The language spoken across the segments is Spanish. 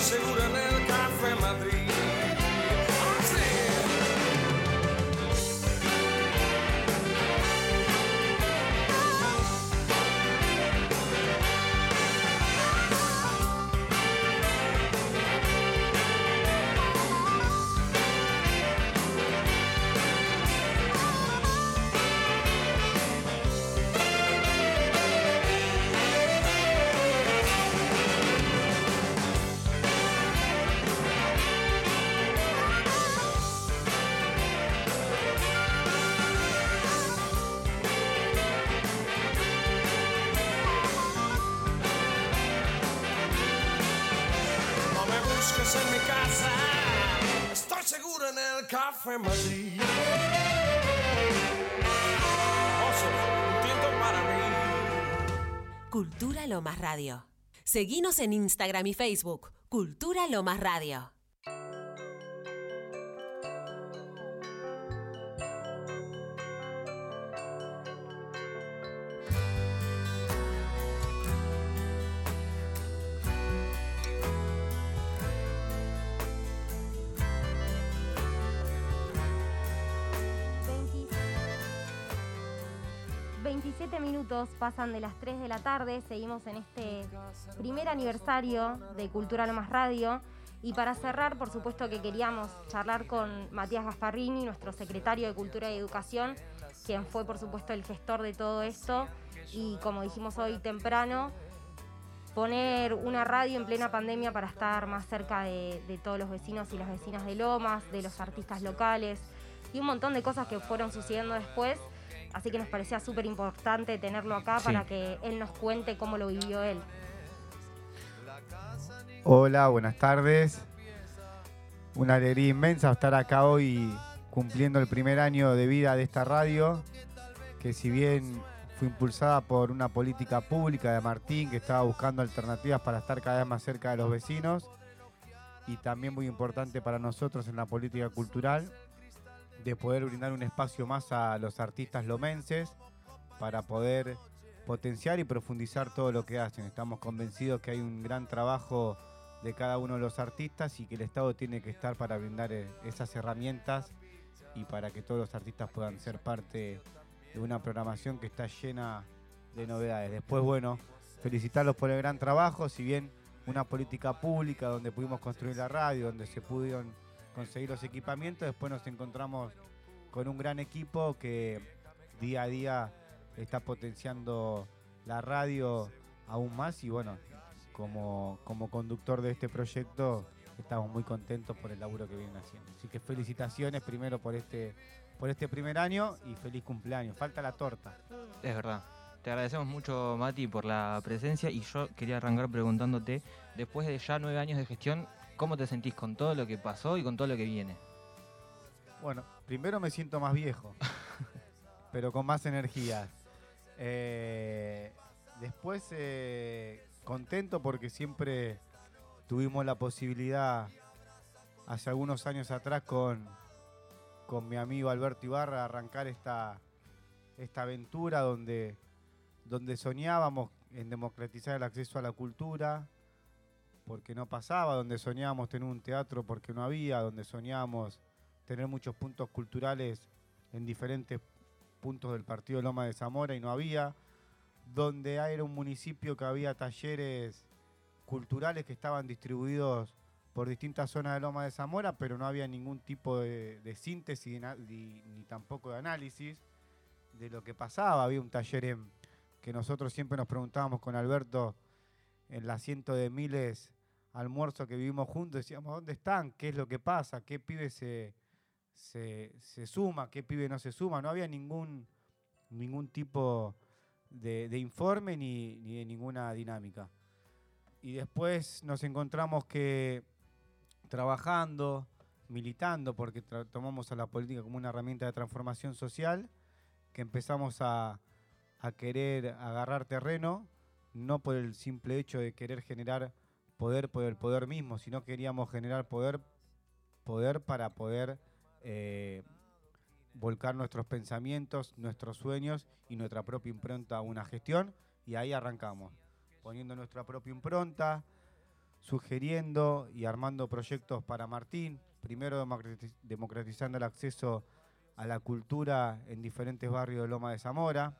Estoy en mi casa, estoy seguro en el Café Madrid. Cultura Lomas Radio. Seguinos en Instagram y Facebook. Cultura Lomas Radio. Pasan de las 3 de la tarde, seguimos en este primer aniversario de Cultura Más Radio y para cerrar, por supuesto que queríamos charlar con Matías Gasparrini, nuestro secretario de Cultura y Educación, quien fue por supuesto el gestor de todo esto y como dijimos hoy temprano, poner una radio en plena pandemia para estar más cerca de todos los vecinos y las vecinas de Lomas, de los artistas locales y un montón de cosas que fueron sucediendo después. Así que nos parecía súper importante tenerlo acá Sí. para que él nos cuente cómo lo vivió él. Hola, buenas tardes. Una alegría inmensa estar acá hoy cumpliendo el primer año de vida de esta radio, que si bien fue impulsada por una política pública de Martín, que estaba buscando alternativas para estar cada vez más cerca de los vecinos, y también muy importante para nosotros en la política cultural, de poder brindar un espacio más a los artistas lomenses para poder potenciar y profundizar todo lo que hacen. Estamos convencidos que hay un gran trabajo de cada uno de los artistas y que el Estado tiene que estar para brindar eh, esas herramientas y para que todos los artistas puedan ser parte de una programación que está llena de novedades. Después, bueno, felicitarlos por el gran trabajo, si bien una política pública donde pudimos construir la radio, donde se pudieron conseguir los equipamientos, después nos encontramos con un gran equipo que día a día está potenciando la radio aún más y bueno, como, como conductor de este proyecto estamos muy contentos por el laburo que vienen haciendo. Así que felicitaciones primero por este, por este primer año y feliz cumpleaños. Falta la torta. Es verdad. Te agradecemos mucho, Mati, por la presencia y yo quería arrancar preguntándote, después de ya nueve años de gestión, ¿cómo te sentís con todo lo que pasó y con todo lo que viene? Bueno, primero me siento más viejo, pero con más energía. Eh, después, eh, contento porque siempre tuvimos la posibilidad, hace algunos años atrás, con, con mi amigo Alberto Ibarra, arrancar esta, esta aventura donde, donde soñábamos en democratizar el acceso a la cultura, porque no pasaba, donde soñábamos tener un teatro porque no había, donde soñábamos tener muchos puntos culturales en diferentes puntos del partido Loma de Zamora y no había, donde era un municipio que había talleres culturales que estaban distribuidos por distintas zonas de Loma de Zamora, pero no había ningún tipo de, síntesis ni, tampoco de análisis de lo que pasaba. Había un taller en- que nosotros siempre nos preguntábamos con Alberto en la ciento de miles almuerzo que vivimos juntos, decíamos, ¿dónde están? ¿Qué es lo que pasa? ¿Qué pibe se, se, se suma? ¿Qué pibe no se suma? No había ningún, ningún tipo de, de informe ni, ni de ninguna dinámica. Y después nos encontramos que trabajando, militando, porque tomamos a la política como una herramienta de transformación social, que empezamos a, a querer agarrar terreno, no por el simple hecho de querer generar poder por el poder mismo, sino queríamos generar poder, poder para poder eh, volcar nuestros pensamientos, nuestros sueños y nuestra propia impronta a una gestión, y ahí arrancamos, poniendo nuestra propia impronta, sugiriendo y armando proyectos para Martín, primero democratiz- democratizando el acceso a la cultura en diferentes barrios de Loma de Zamora,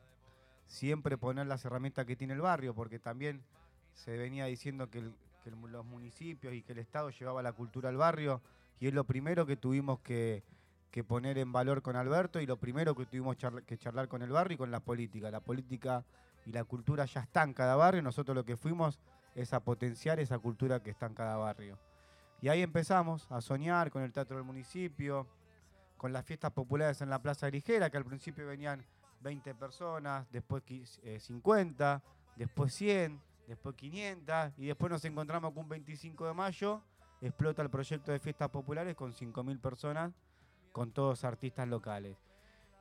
siempre poner las herramientas que tiene el barrio, porque también se venía diciendo que, el- que los municipios y que el Estado llevaba la cultura al barrio, y es lo primero que tuvimos que, que poner en valor con Alberto y lo primero que tuvimos que charlar con el barrio y con la política. La política y la cultura ya está en cada barrio, nosotros lo que fuimos es a potenciar esa cultura que está en cada barrio. Y ahí empezamos a soñar con el Teatro del Municipio, con las fiestas populares en la Plaza Ligera, que al principio venían 20 personas, después qui- eh, 50, después 100, después 500, y después nos encontramos con un 25 de mayo, explota el proyecto de fiestas populares con 5.000 personas, con todos artistas locales.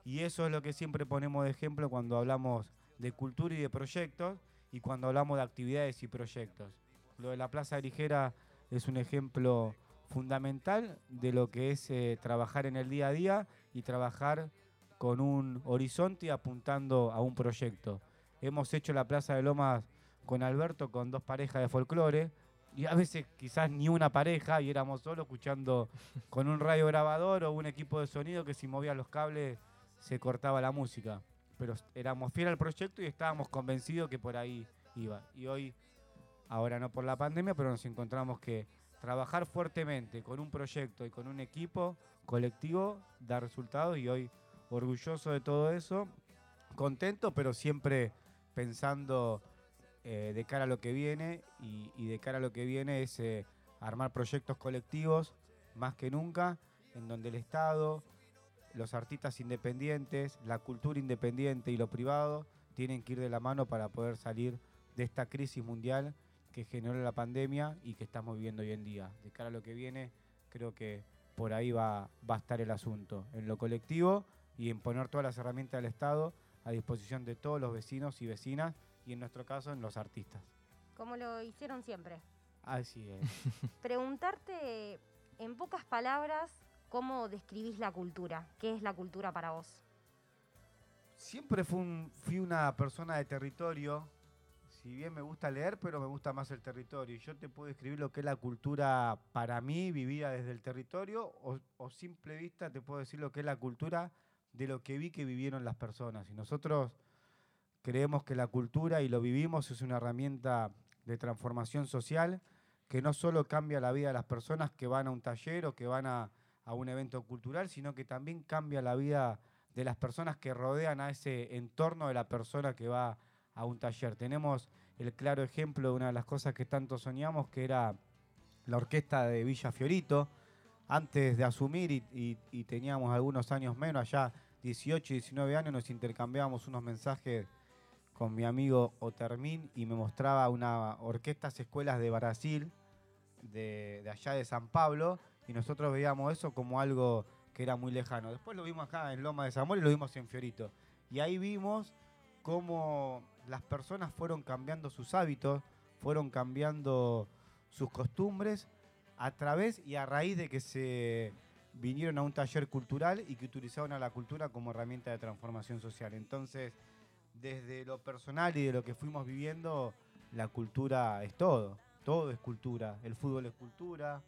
Y eso es lo que siempre ponemos de ejemplo cuando hablamos de cultura y de proyectos, y cuando hablamos de actividades y proyectos. Lo de la Plaza Ligera es un ejemplo fundamental de lo que es eh, trabajar en el día a día y trabajar con un horizonte apuntando a un proyecto. Hemos hecho la Plaza de Lomas con Alberto con dos parejas de folclore y a veces quizás ni una pareja y éramos solo escuchando con un radio grabador o un equipo de sonido que si movía los cables se cortaba la música. Pero éramos fieles al proyecto y estábamos convencidos que por ahí iba. Y hoy, ahora no por la pandemia, pero nos encontramos que trabajar fuertemente con un proyecto y con un equipo colectivo da resultados y hoy orgulloso de todo eso, contento, pero siempre pensando eh, de cara a lo que viene y, de cara a lo que viene es eh, armar proyectos colectivos más que nunca, en donde el Estado, los artistas independientes, la cultura independiente y lo privado tienen que ir de la mano para poder salir de esta crisis mundial que generó la pandemia y que estamos viviendo hoy en día. De cara a lo que viene, creo que por ahí va, va a estar el asunto, en lo colectivo y en poner todas las herramientas del Estado a disposición de todos los vecinos y vecinas y en nuestro caso en los artistas. Como lo hicieron siempre. Así es. Preguntarte en pocas palabras cómo describís la cultura. ¿Qué es la cultura para vos? Siempre fui, un- fui una persona de territorio, si bien me gusta leer, pero me gusta más el territorio. Y yo te puedo describir lo que es la cultura para mí, vivida desde el territorio, o, o simple vista te puedo decir lo que es la cultura de lo que vi que vivieron las personas. Y nosotros creemos que la cultura, y lo vivimos, es una herramienta de transformación social que no solo cambia la vida de las personas que van a un taller o que van a, a un evento cultural, sino que también cambia la vida de las personas que rodean a ese entorno de la persona que va a un taller. Tenemos el claro ejemplo de una de las cosas que tanto soñamos, que era la orquesta de Villa Fiorito. Antes de asumir y, teníamos algunos años menos, allá 18, 19 años, nos intercambiábamos unos mensajes con mi amigo Otermín y me mostraba una orquestas escuelas de Brasil, de, allá de San Pablo, y nosotros veíamos eso como algo que era muy lejano. Después lo vimos acá en Loma de Zamora y lo vimos en Fiorito. Y ahí vimos cómo las personas fueron cambiando sus hábitos, fueron cambiando sus costumbres a través y a raíz de que se vinieron a un taller cultural y que utilizaron a la cultura como herramienta de transformación social. Entonces, desde lo personal y de lo que fuimos viviendo, la cultura es todo. Todo es cultura. El fútbol es cultura,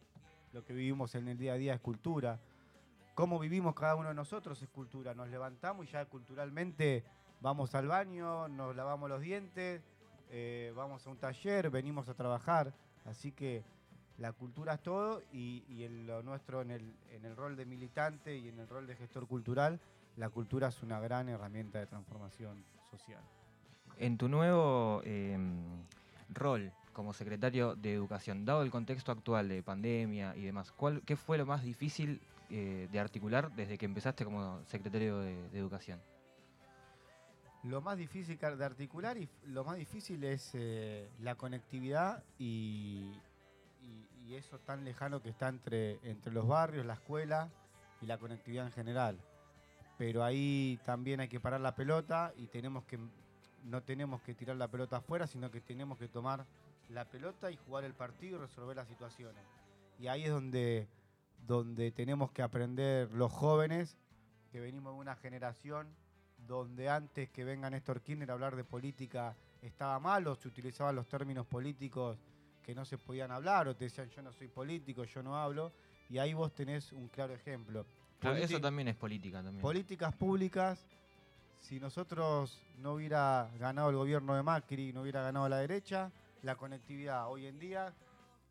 lo que vivimos en el día a día es cultura. Cómo vivimos cada uno de nosotros es cultura. Nos levantamos y ya culturalmente vamos al baño, nos lavamos los dientes, eh, vamos a un taller, venimos a trabajar. Así que la cultura es todo y, en lo nuestro en el, en el rol de militante y en el rol de gestor cultural, la cultura es una gran herramienta de transformación social. En tu nuevo eh, rol como secretario de Educación, dado el contexto actual de pandemia y demás, ¿cuál, ¿qué fue lo más difícil eh, de articular desde que empezaste como secretario de, de Educación? Lo más difícil de articular y lo más difícil es eh, la conectividad y, y- y eso tan lejano que está entre, entre los barrios, la escuela y la conectividad en general. Pero ahí también hay que parar la pelota y tenemos que no tenemos que tirar la pelota afuera, sino que tenemos que tomar la pelota y jugar el partido y resolver las situaciones. Y ahí es donde, donde tenemos que aprender los jóvenes, que venimos de una generación donde antes que venga Néstor Kirchner a hablar de política estaba mal o se utilizaban los términos políticos que no se podían hablar o te decían yo no soy político, yo no hablo, y ahí vos tenés un claro ejemplo. Eso también es política también. Políticas públicas, si nosotros no hubiera ganado el gobierno de Macri, no hubiera ganado la derecha, la conectividad hoy en día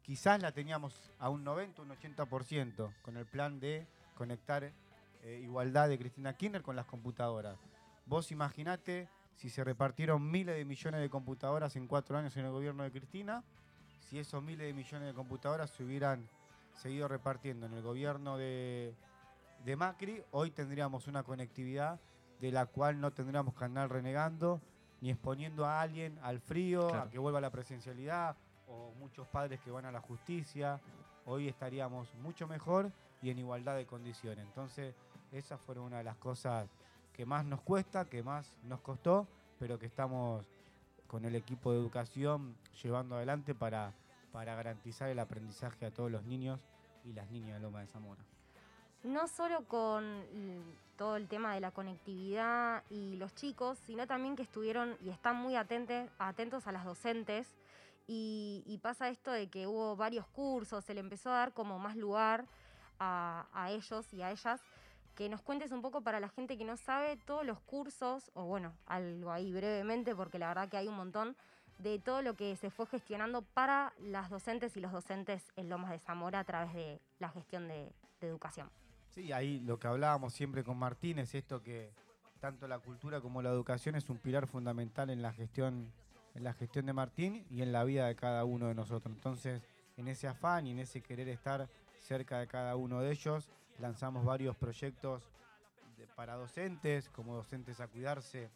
quizás la teníamos a un 90, un 80% con el plan de conectar eh, igualdad de Cristina Kirchner con las computadoras. Vos imaginate si se repartieron miles de millones de computadoras en cuatro años en el gobierno de Cristina, si esos miles de millones de computadoras se hubieran seguido repartiendo en el gobierno de, de Macri, hoy tendríamos una conectividad de la cual no tendríamos que andar renegando ni exponiendo a alguien al frío, Claro. a que vuelva a la presencialidad, o muchos padres que van a la justicia. Hoy estaríamos mucho mejor y en igualdad de condiciones. Entonces, esas fueron una de las cosas que más nos cuesta, que más nos costó, pero que estamos con el equipo de educación llevando adelante para, para garantizar el aprendizaje a todos los niños y las niñas de Loma de Zamora. No solo con todo el tema de la conectividad y los chicos, sino también que estuvieron y están muy atentes, atentos a las docentes. Y, pasa esto de que hubo varios cursos, se le empezó a dar como más lugar a, ellos y a ellas. Que nos cuentes un poco para la gente que no sabe todos los cursos, o bueno, algo ahí brevemente, porque la verdad que hay un montón, de todo lo que se fue gestionando para las docentes y los docentes en Lomas de Zamora a través de la gestión de educación. Sí, ahí lo que hablábamos siempre con Martín es esto que tanto la cultura como la educación es un pilar fundamental en la gestión, en la gestión de Martín y en la vida de cada uno de nosotros. Entonces, en ese afán y en ese querer estar cerca de cada uno de ellos, lanzamos varios proyectos para docentes, como docentes a cuidarse,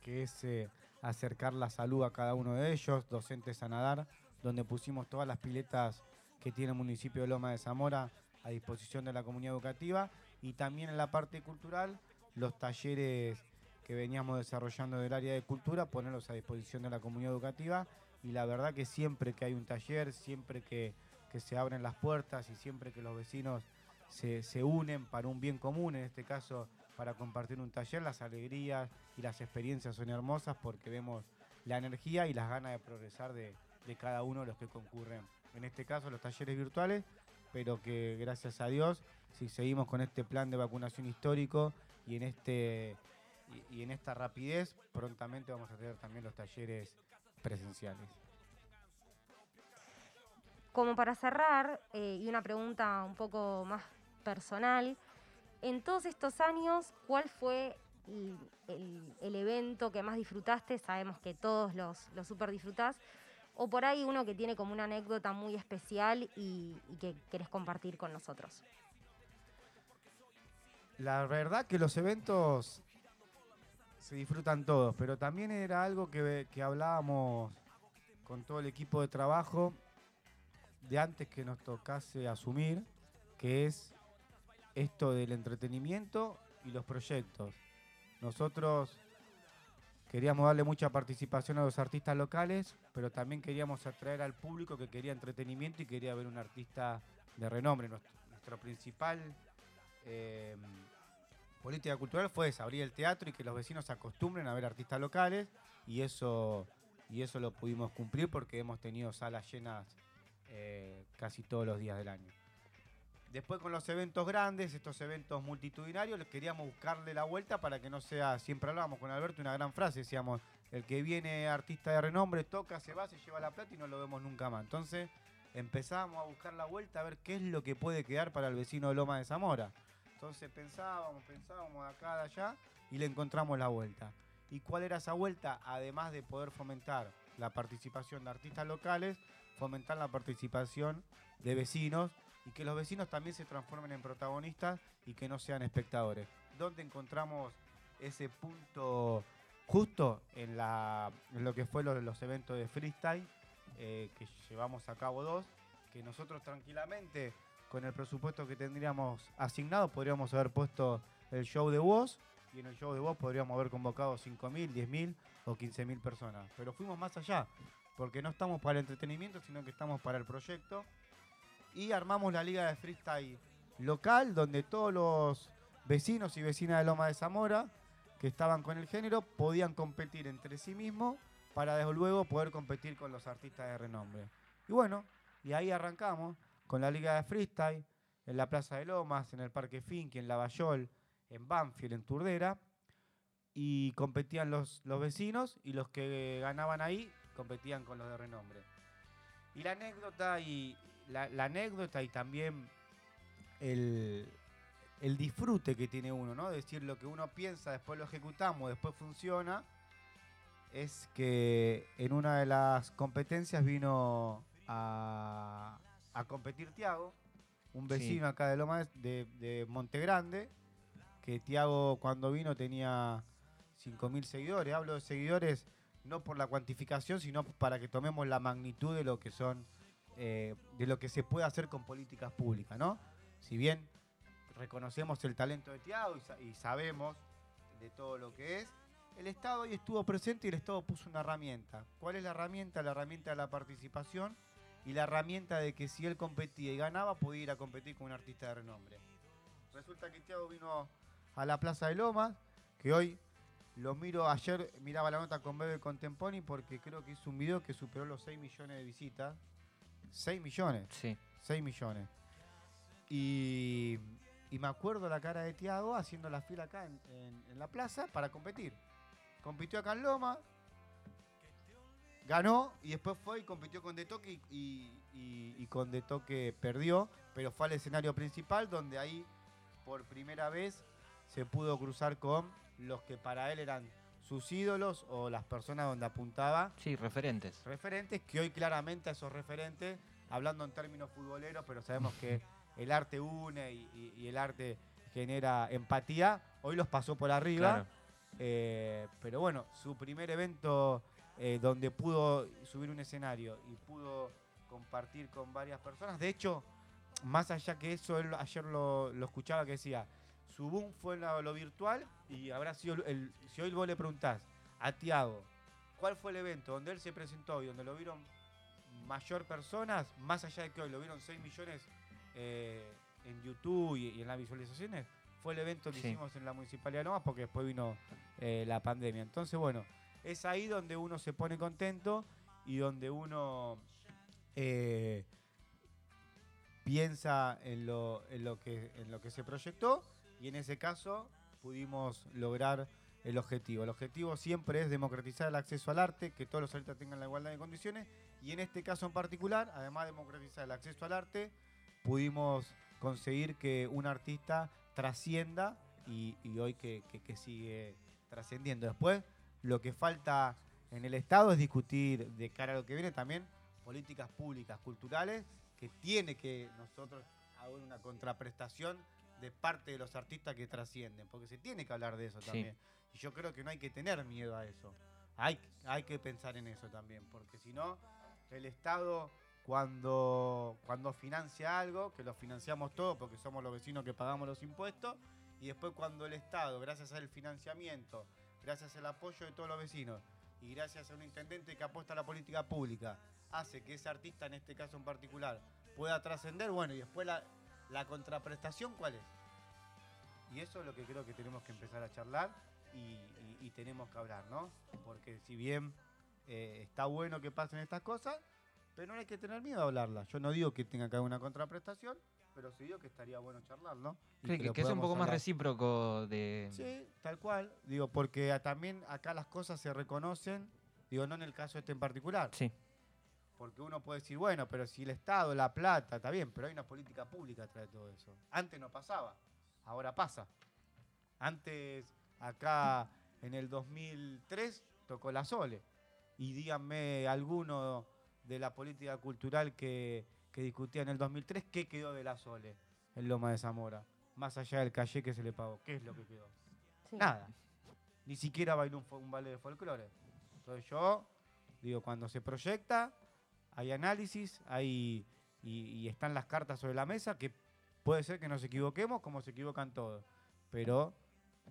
que es eh, acercar la salud a cada uno de ellos, docentes a nadar, donde pusimos todas las piletas que tiene el municipio de Loma de Zamora a disposición de la comunidad educativa y también en la parte cultural los talleres que veníamos desarrollando del área de cultura, ponerlos a disposición de la comunidad educativa y la verdad que siempre que hay un taller, siempre que, que se abren las puertas y siempre que los vecinos se, se unen para un bien común, en este caso para compartir un taller, las alegrías y las experiencias son hermosas porque vemos la energía y las ganas de progresar de, de cada uno de los que concurren. En este caso los talleres virtuales, pero que gracias a Dios, si seguimos con este plan de vacunación histórico y en este y, en esta rapidez, prontamente vamos a tener también los talleres presenciales. Como para cerrar, eh, y una pregunta un poco más personal, en todos estos años, ¿cuál fue el evento que más disfrutaste? Sabemos que todos los, los super disfrutás. O por ahí uno que tiene como una anécdota muy especial y, que querés compartir con nosotros. La verdad que los eventos se disfrutan todos, pero también era algo que, que hablábamos con todo el equipo de trabajo de antes que nos tocase asumir, que es esto del entretenimiento y los proyectos. Nosotros queríamos darle mucha participación a los artistas locales, pero también queríamos atraer al público que quería entretenimiento y quería ver un artista de renombre. Nuestro, principal eh, política cultural fue esa, abrir el teatro y que los vecinos se acostumbren a ver artistas locales y eso, y eso lo pudimos cumplir porque hemos tenido salas llenas eh, casi todos los días del año. Después con los eventos grandes, estos eventos multitudinarios, les queríamos buscarle la vuelta para que no sea, siempre hablábamos con Alberto una gran frase, decíamos, el que viene artista de renombre, toca, se va, se lleva la plata y no lo vemos nunca más. Entonces empezábamos a buscar la vuelta a ver qué es lo que puede quedar para el vecino de Loma de Zamora. Entonces pensábamos, pensábamos de acá, de allá y le encontramos la vuelta. ¿Y cuál era esa vuelta? Además de poder fomentar la participación de artistas locales, fomentar la participación de vecinos y que los vecinos también se transformen en protagonistas y que no sean espectadores. ¿Dónde encontramos ese punto justo en, lo que fue lo- los eventos de freestyle, eh, que llevamos a cabo dos, que nosotros tranquilamente, con el presupuesto que tendríamos asignado, podríamos haber puesto el show de voz y en el show de voz podríamos haber convocado 5.000, 10.000 o 15.000 personas. Pero fuimos más allá, porque no estamos para el entretenimiento, sino que estamos para el proyecto. Y armamos la liga de freestyle local, donde todos los vecinos y vecinas de Loma de Zamora que estaban con el género podían competir entre sí mismos para desde luego poder competir con los artistas de renombre. Y bueno, y ahí arrancamos con la Liga de Freestyle, en la Plaza de Lomas, en el Parque Finky, en Lavallol, en Banfield, en Turdera, y competían los, los vecinos y los que ganaban ahí competían con los de renombre. Y la anécdota y la, la anécdota y también el, el disfrute que tiene uno, ¿no? Decir lo que uno piensa, después lo ejecutamos, después funciona, es que en una de las competencias vino a, a competir Tiago, un Sí. vecino acá de Loma de, de Monte Grande, que Tiago cuando vino tenía 5.000 seguidores. Hablo de seguidores no por la cuantificación, sino para que tomemos la magnitud de lo que son, eh, de lo que se puede hacer con políticas públicas, ¿no? Si bien reconocemos el talento de Tiago y, y sabemos de todo lo que es, el Estado hoy estuvo presente y el Estado puso una herramienta. ¿Cuál es la herramienta? La herramienta de la participación y la herramienta de que si él competía y ganaba, podía ir a competir con un artista de renombre. Resulta que Tiago vino a la Plaza de Lomas, que hoy lo miro, ayer miraba la nota con Bebe Contemponi porque creo que hizo un video que superó los 6 millones de visitas. 6 millones. Sí. 6 millones. Y, y me acuerdo la cara de Tiago haciendo la fila acá en, en- en la plaza para competir. Compitió acá en Loma, ganó y después fue y compitió con De Toque y, y- y- y con De Toque perdió, pero fue al escenario principal donde ahí por primera vez se pudo cruzar con los que para él eran sus ídolos o las personas donde apuntaba Sí, referentes. referentes, que hoy claramente a esos referentes, hablando en términos futboleros, pero sabemos que el arte une y, y- y el arte genera empatía, hoy los pasó por arriba. Claro. eh, pero bueno, su primer evento eh, donde pudo subir un escenario y pudo compartir con varias personas. De hecho, más allá que eso, él ayer lo, lo escuchaba que decía, su boom fue en lo, lo virtual y habrá sido el, si hoy vos le preguntás a Tiago, ¿cuál fue el evento donde él se presentó y donde lo vieron mayor personas, más allá de que hoy lo vieron 6 millones eh, en YouTube y, y en las visualizaciones? Fue el evento que Sí. hicimos en la Municipalidad de Lomas porque después vino eh, la pandemia. Entonces, bueno, es ahí donde uno se pone contento y donde uno eh, piensa en lo, en, lo que, en lo que se proyectó y en ese caso pudimos lograr el objetivo. El objetivo siempre es democratizar el acceso al arte, que todos los artistas tengan la igualdad de condiciones y en este caso en particular, además de democratizar el acceso al arte, pudimos conseguir que un artista trascienda y, hoy que- que sigue trascendiendo. Después, lo que falta en el Estado es discutir de cara a lo que viene también políticas públicas, culturales, que tiene que nosotros haber una contraprestación de parte de los artistas que trascienden, porque se tiene que hablar de eso Sí. también. Y yo creo que no hay que tener miedo a eso. Hay, hay que pensar en eso también, porque si no, el Estado cuando, cuando financia algo, que lo financiamos todos porque somos los vecinos que pagamos los impuestos, y después cuando el Estado, gracias al financiamiento, gracias al apoyo de todos los vecinos, y gracias a un intendente que apuesta a la política pública, hace que ese artista, en este caso en particular, pueda trascender, bueno, y después la, la contraprestación, ¿cuál es? Y eso es lo que creo que tenemos que empezar a charlar y, y- y tenemos que hablar, ¿no? Porque si bien eh, está bueno que pasen estas cosas, pero no hay que tener miedo a hablarlas. Yo no digo que tenga que haber una contraprestación, pero sí digo que estaría bueno charlar, ¿no? Que, que sea un poco más recíproco de... Sí, tal cual. Digo, porque también acá las cosas se reconocen, digo, no en el caso este en particular. Sí. Porque uno puede decir, bueno, pero si el Estado, la plata, está bien, pero hay una política pública atrás de todo eso. Antes no pasaba, ahora pasa. Antes, acá en el 2003, tocó la Sole. Y díganme alguno de la política cultural que, que discutía en el 2003, ¿qué quedó de la Sole en Loma de Zamora? Más allá del calle que se le pagó, ¿qué es lo que quedó? Sí. Nada. Ni siquiera bailó un, un baile de folclore. Entonces yo digo, cuando se proyecta, hay análisis, hay y, están las cartas sobre la mesa, que puede ser que nos equivoquemos como se equivocan todos. Pero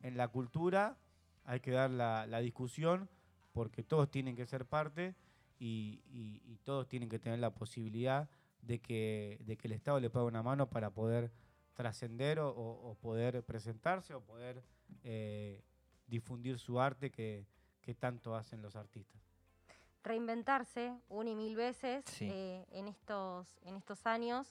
en la cultura hay que dar la, discusión porque todos tienen que ser parte y, todos tienen que tener la posibilidad de que, el Estado le pague una mano para poder trascender o, poder presentarse o poder eh, difundir su arte que tanto hacen los artistas. Reinventarse una y mil veces Sí. eh, en, estos, en estos años.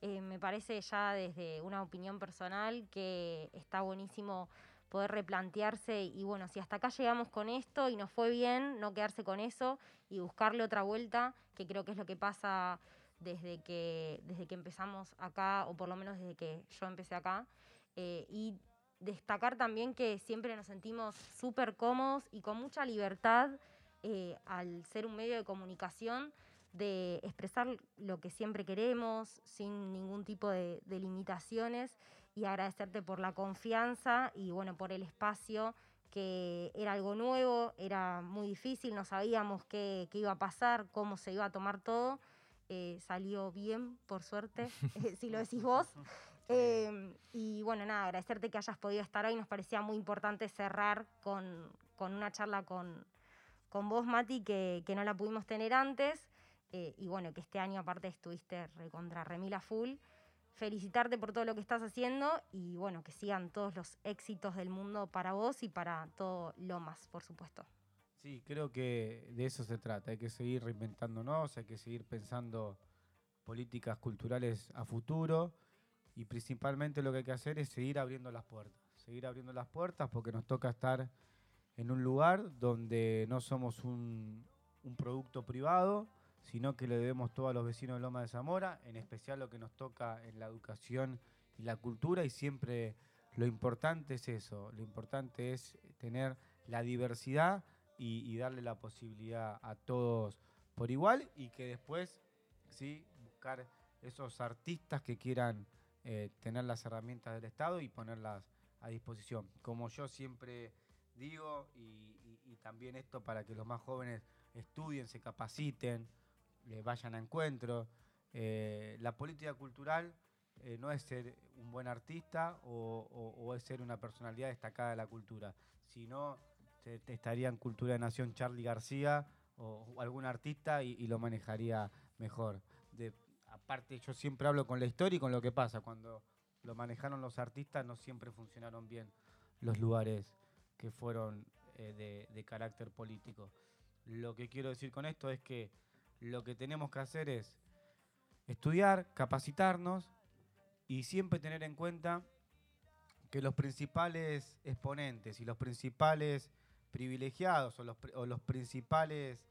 Eh, me parece ya desde una opinión personal que está buenísimo poder replantearse y bueno, si hasta acá llegamos con esto y nos fue bien, no quedarse con eso y buscarle otra vuelta, que creo que es lo que pasa desde que, desde que empezamos acá, o por lo menos desde que yo empecé acá. Eh, y destacar también que siempre nos sentimos súper cómodos y con mucha libertad eh, al ser un medio de comunicación de expresar lo que siempre queremos sin ningún tipo de, de limitaciones y agradecerte por la confianza y bueno por el espacio que era algo nuevo, era muy difícil, no sabíamos qué, qué iba a pasar, cómo se iba a tomar todo. Eh, salió bien, por suerte, eh, si lo decís vos. Eh, y bueno, nada, agradecerte que hayas podido estar hoy. Nos parecía muy importante cerrar con, con una charla con, con vos, Mati, que, que no la pudimos tener antes. Eh, y bueno, que este año aparte estuviste recontra remila full. Felicitarte por todo lo que estás haciendo y bueno, que sigan todos los éxitos del mundo para vos y para todo Lomas, por supuesto. Sí, creo que de eso se trata. Hay que seguir reinventándonos, hay que seguir pensando políticas culturales a futuro y principalmente lo que hay que hacer es seguir abriendo las puertas. Seguir abriendo las puertas porque nos toca estar en un lugar donde no somos un, producto privado, sino que le debemos todo a los vecinos de Loma de Zamora, en especial lo que nos toca en la educación y la cultura y siempre lo importante es eso, lo importante es tener la diversidad y, y darle la posibilidad a todos por igual y que después sí buscar esos artistas que quieran eh, tener las herramientas del Estado y ponerlas a disposición. Como yo siempre digo, y, también esto para que los más jóvenes estudien, se capaciten, eh, vayan a encuentros. eh, la política cultural eh, no es ser un buen artista o, es ser una personalidad destacada de la cultura, sino te- estaría en Cultura de Nación Charlie García o, algún artista y, lo manejaría mejor. Aparte, yo siempre hablo con la historia y con lo que pasa. Cuando lo manejaron los artistas no siempre funcionaron bien los lugares que fueron eh, de, de carácter político. Lo que quiero decir con esto es que lo que tenemos que hacer es estudiar, capacitarnos y siempre tener en cuenta que los principales exponentes y los principales privilegiados o los, o los principales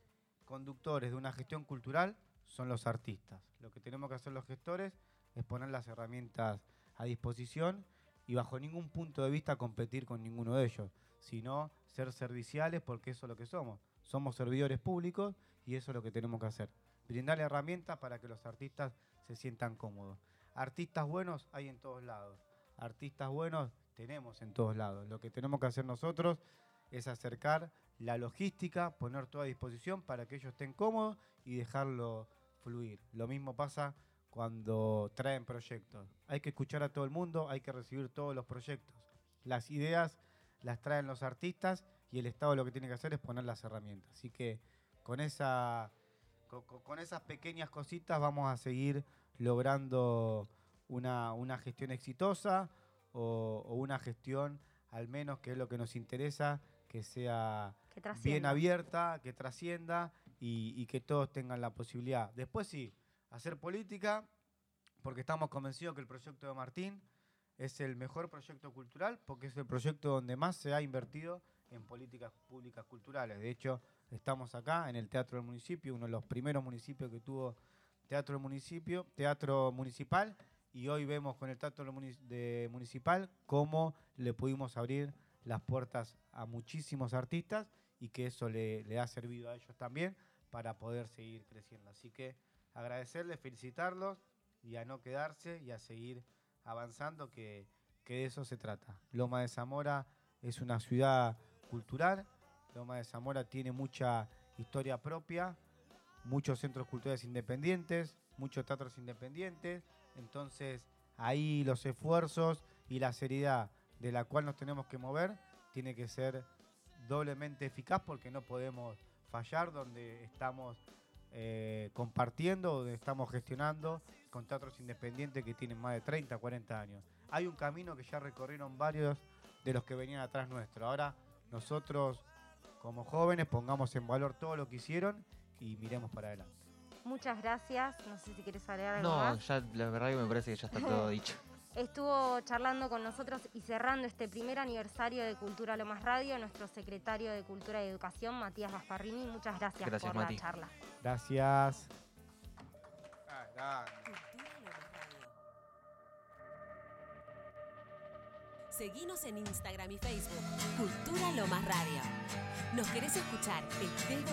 conductores de una gestión cultural son los artistas. Lo que tenemos que hacer los gestores es poner las herramientas a disposición y bajo ningún punto de vista competir con ninguno de ellos, sino ser serviciales porque eso es lo que somos. Somos servidores públicos y eso es lo que tenemos que hacer. Brindarle herramientas para que los artistas se sientan cómodos. Artistas buenos hay en todos lados. Artistas buenos tenemos en todos lados. Lo que tenemos que hacer nosotros es acercar la logística, poner todo a disposición para que ellos estén cómodos y dejarlo fluir. Lo mismo pasa cuando traen proyectos. Hay que escuchar a todo el mundo, hay que recibir todos los proyectos. Las ideas las traen los artistas y el Estado lo que tiene que hacer es poner las herramientas. Así que con, esa, co- co- con, esas pequeñas cositas vamos a seguir logrando una, una gestión exitosa o, o una gestión, al menos que es lo que nos interesa, que sea Que bien abierta, que trascienda y, y que todos tengan la posibilidad. Después sí, hacer política, porque estamos convencidos que el proyecto de Martín es el mejor proyecto cultural, porque es el proyecto donde más se ha invertido en políticas públicas culturales. De hecho, estamos acá en el Teatro del Municipio, uno de los primeros municipios que tuvo teatro del municipio, teatro municipal, y hoy vemos con el teatro de municipal cómo le pudimos abrir las puertas a muchísimos artistas y que eso le, le ha servido a ellos también para poder seguir creciendo. Así que agradecerles, felicitarlos y a no quedarse y a seguir avanzando, que, de eso se trata. Loma de Zamora es una ciudad cultural, Loma de Zamora tiene mucha historia propia, muchos centros culturales independientes, muchos teatros independientes, entonces ahí los esfuerzos y la seriedad de la cual nos tenemos que mover tiene que ser doblemente eficaz porque no podemos fallar donde estamos eh, compartiendo, donde estamos gestionando con teatros independientes que tienen más de 30, 40 años. Hay un camino que ya recorrieron varios de los que venían atrás nuestro. Ahora nosotros como jóvenes pongamos en valor todo lo que hicieron y miremos para adelante. Muchas gracias. No sé si quieres agregar algo No, más. ya la verdad que me parece que ya está todo dicho. Estuvo charlando con nosotros y cerrando este primer aniversario de Cultura Lo Más Radio, nuestro secretario de Cultura y Educación, Matías Gasparrini. Muchas gracias, Gracias, por Mati. la charla. Gracias. Seguinos en Instagram y Facebook. Cultura Lo Más Radio. ¿Nos querés escuchar? Estés